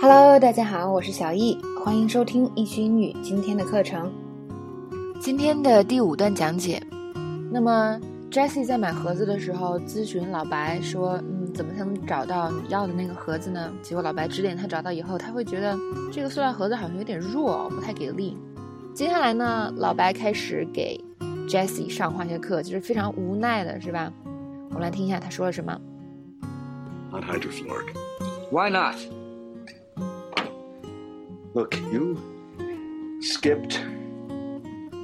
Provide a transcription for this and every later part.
Hello，大家好，我是小易，欢迎收听易趣英语今天的课程。今天的第五段讲解。那么，Jessie 在买盒子的时候咨询老白说：“嗯，怎么才能找到你要的那个盒子呢？”结果老白指点他找到以后，他会觉得这个塑料盒子好像有点弱，不太给力。接下来呢，老白开始给 Jessie 上化学课，就是非常无奈的，是吧？我们来听一下他说了什么。Not hydrofluoric. Why not? Look, you skipped,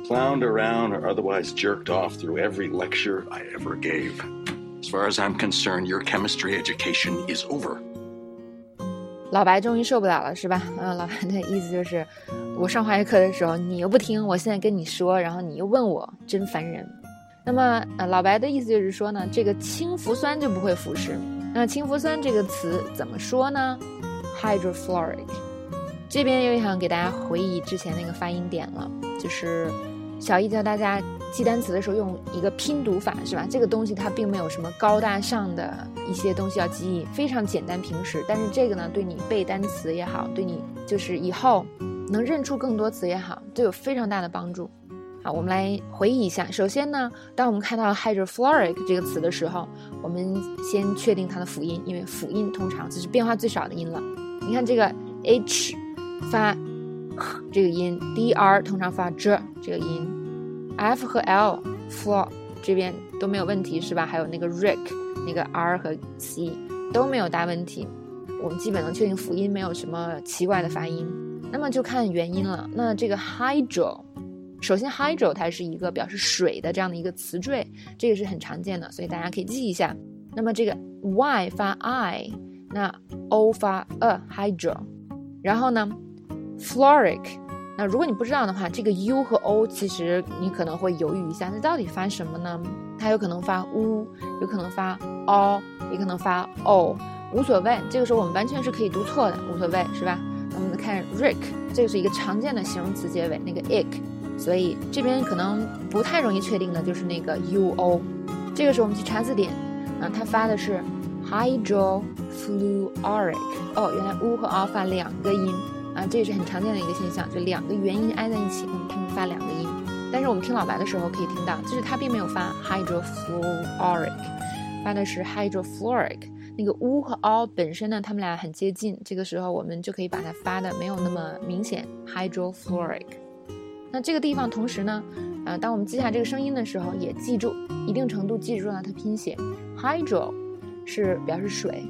clowned around, or otherwise jerked off through every lecture I ever gave. As far as I'm concerned, your chemistry education is over. 老白终于受不了了，是吧？嗯，老白的意思就是，我上化学课的时候你又不听，我现在跟你说，然后你又问我，真烦人。那么，呃，老白的意思就是说呢，这个氢氟酸就不会腐蚀。那氢氟酸这个词怎么说呢？hydrofluoric。这边又想给大家回忆之前那个发音点了，就是小易教大家记单词的时候用一个拼读法，是吧？这个东西它并没有什么高大上的一些东西要记忆，非常简单平实。但是这个呢，对你背单词也好，对你就是以后能认出更多词也好，都有非常大的帮助。好，我们来回忆一下。首先呢，当我们看到 hydrofluoric 这个词的时候，我们先确定它的辅音，因为辅音通常就是变化最少的音了。你看这个 h。发这个音，dr 通常发 j 这个音，f 和 l fl 这边都没有问题是吧？还有那个 rick 那个 r 和 c 都没有大问题，我们基本能确定辅音没有什么奇怪的发音。那么就看元音了。那这个 hydro，首先 hydro 它是一个表示水的这样的一个词缀，这个是很常见的，所以大家可以记一下。那么这个 y 发 i，那 o 发 a，hydro，然后呢 Floric 那如果你不知道的话，这个 u 和 o 其实你可能会犹豫一下，那到底发什么呢？它有可能发 u，有可能发 o，也可能发 o，无所谓。这个时候我们完全是可以读错的，无所谓，是吧？我们看 rick，这个是一个常见的形容词结尾，那个 ick，所以这边可能不太容易确定的就是那个 u o。这个时候我们去查字典，啊，它发的是 hydrofluoric。哦，原来 u 和 o 发两个音。啊，这也是很常见的一个现象，就两个元音挨在一起，那么它们发两个音。但是我们听老白的时候可以听到，就是他并没有发 hydrofluoric，发的是 hydrofluoric。那个 u 和 o 本身呢，它们俩很接近，这个时候我们就可以把它发的没有那么明显 hydrofluoric。那这个地方同时呢，呃，当我们记下这个声音的时候，也记住一定程度记住了它拼写 hydro 是表示水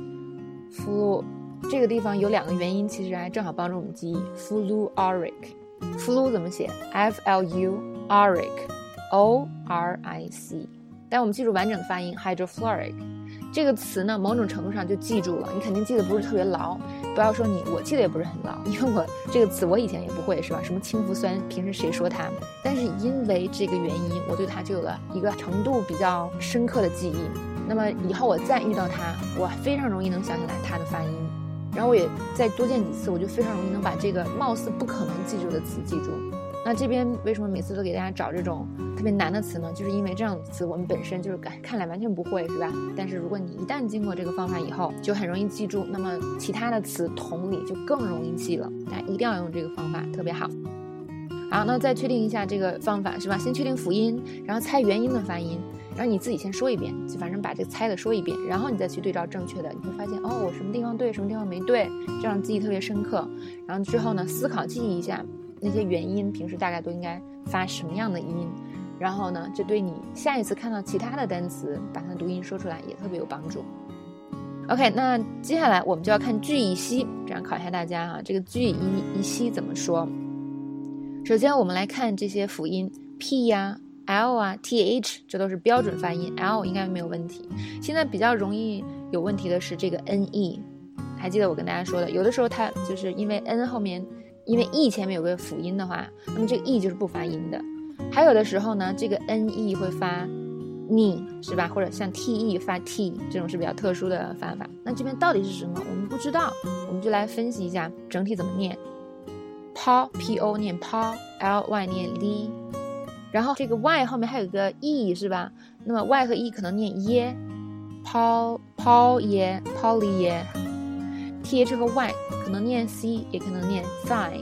，flu。这个地方有两个元音，其实还正好帮助我们记忆。fluoric，flu 怎么写？f l u r i c o r i c。但我们记住完整的发音，hydrofluoric 这个词呢，某种程度上就记住了。你肯定记得不是特别牢，不要说你，我记得也不是很牢，因为我这个词我以前也不会，是吧？什么氢氟酸，平时谁说它？但是因为这个原因，我对它就有了一个程度比较深刻的记忆。那么以后我再遇到它，我非常容易能想起来它的发音。然后我也再多见几次，我就非常容易能把这个貌似不可能记住的词记住。那这边为什么每次都给大家找这种特别难的词呢？就是因为这样的词我们本身就是看看来完全不会，是吧？但是如果你一旦经过这个方法以后，就很容易记住。那么其他的词同理就更容易记了。大家一定要用这个方法，特别好。好，那再确定一下这个方法是吧？先确定辅音，然后猜元音的发音。然后你自己先说一遍，就反正把这个猜的说一遍，然后你再去对照正确的，你会发现哦，我什么地方对，什么地方没对，这样记忆特别深刻。然后之后呢，思考记忆一下那些元音，平时大概都应该发什么样的音，然后呢，这对你下一次看到其他的单词，把它读音说出来也特别有帮助。OK，那接下来我们就要看句乙烯，这样考一下大家哈，这个句乙乙烯怎么说？首先我们来看这些辅音 p 呀。L 啊，th 这都是标准发音，l 应该没有问题。现在比较容易有问题的是这个 ne，还记得我跟大家说的，有的时候它就是因为 n 后面，因为 e 前面有个辅音的话，那么这个 e 就是不发音的。还有的时候呢，这个 ne 会发 ni 是吧？或者像 te 发 t 这种是比较特殊的发法。那这边到底是什么？我们不知道，我们就来分析一下整体怎么念。po p o 念 po，l y 念 li。然后这个 y 后面还有个 e 是吧？那么 y 和 e 可能念耶，抛抛耶，抛离耶。th 和 y 可能念 c，也可能念 thigh。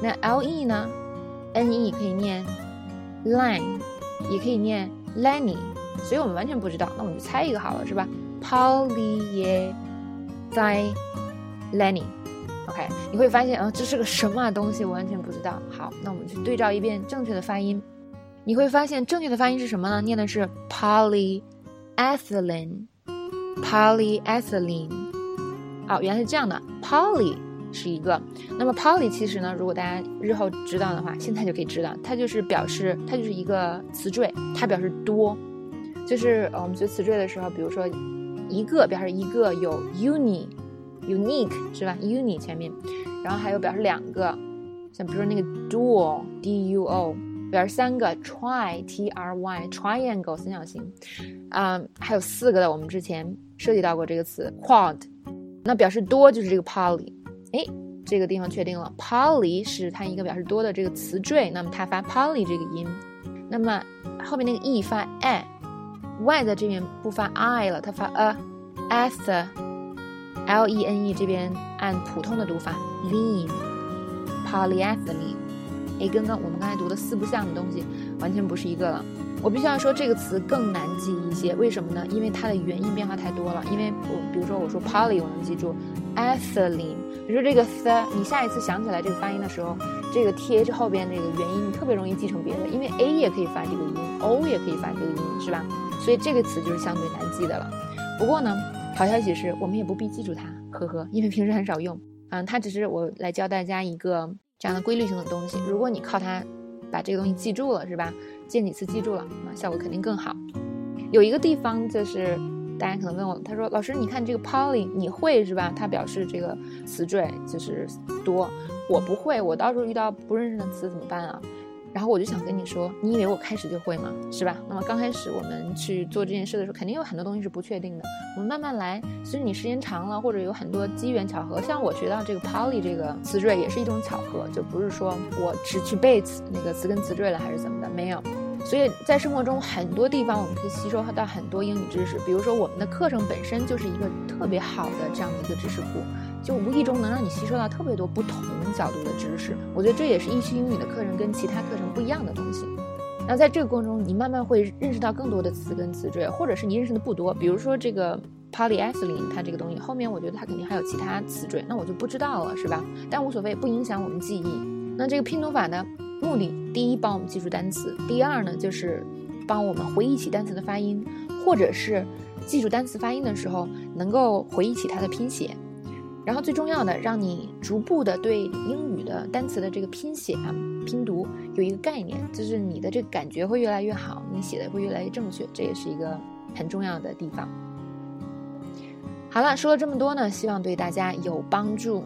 那 le 呢？ne 可以念 line，也可以念 lenny。所以我们完全不知道，那我们就猜一个好了，是吧？paulie th lanny。OK，你会发现啊，这是个什么东西？我完全不知道。好，那我们去对照一遍正确的发音。你会发现正确的发音是什么呢？念的是 polyethylene，polyethylene。哦，原来是这样的，poly 是一个。那么 poly 其实呢，如果大家日后知道的话，现在就可以知道，它就是表示它就是一个词缀，它表示多。就是，我们学词缀的时候，比如说一个表示一个有 uni。unique 是吧？uni 前面，然后还有表示两个，比如说那个 duo，d-u-o，表示三个，try，t-r-y，triangle 三角形，啊，还有四个的，我们之前涉及到过这个词 quad，那表示多就是这个 poly，哎，这个地方确定了，poly 是它一个表示多的这个词缀，那么它发 poly 这个音，那么后面那个 e 发 a，y 在这边不发 i 了，它发 a a s l e n e 这边按普通的读法 lean Polyethylene，哎，跟刚我们刚才读的四不像的东西完全不是一个了。我必须要说这个词更难记一些，为什么呢？因为它的元音变化太多了。因为我比如说我说 poly 我能记住，ethylene，比如说这个 the，你下一次想起来这个发音的时候，这个 T H 后边这个元音你特别容易记成别的，因为 A 也可以发这个音，O 也可以发这个音，是吧？所以这个词就是相对难记的了。不过呢。好消息是我们也不必记住它，呵呵，因为平时很少用。嗯，它只是我来教大家一个这样的规律性的东西。如果你靠它把这个东西记住了，是吧？见几次记住了，啊，效果肯定更好。有一个地方就是大家可能问我，他说：“老师，你看这个 poly，你会是吧？它表示这个词缀就是多，我不会，我到时候遇到不认识的词怎么办啊？”然后我就想跟你说，你以为我开始就会吗？是吧？那么刚开始我们去做这件事的时候，肯定有很多东西是不确定的。我们慢慢来，随着你时间长了，或者有很多机缘巧合，像我学到这个 poly 这个词缀也是一种巧合，就不是说我只去背词那个词根词缀了还是怎么的，没有。所以在生活中很多地方我们可以吸收到很多英语知识，比如说我们的课程本身就是一个特别好的这样的一个知识库。就无意中能让你吸收到特别多不同角度的知识，我觉得这也是易趣英语的课程跟其他课程不一样的东西。那在这个过程中，你慢慢会认识到更多的词根词缀，或者是你认识的不多，比如说这个 polyethylene，它这个东西后面我觉得它肯定还有其他词缀，那我就不知道了，是吧？但无所谓，不影响我们记忆。那这个拼读法呢，目的第一帮我们记住单词，第二呢就是帮我们回忆起单词的发音，或者是记住单词发音的时候能够回忆起它的拼写。然后最重要的，让你逐步的对英语的单词的这个拼写啊、拼读有一个概念，就是你的这个感觉会越来越好，你写的会越来越正确，这也是一个很重要的地方。好了，说了这么多呢，希望对大家有帮助。